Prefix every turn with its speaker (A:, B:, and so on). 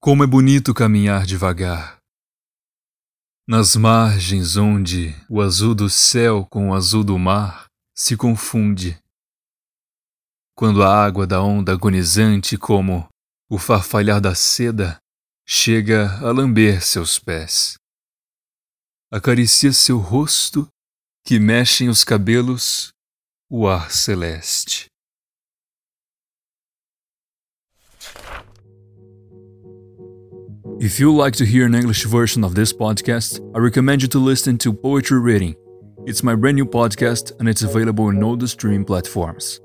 A: Como é bonito caminhar devagar. Nas margens onde o azul do céu com o azul do mar se confunde. Quando a água da onda agonizante, como o farfalhar da seda, chega a lamber seus pés. Acaricia seu rosto, que mexem os cabelos, o ar celeste. If you like to hear an English version of this podcast, I recommend you to listen to Poetry Reading. It's my brand new podcast and it's available on all the streaming platforms.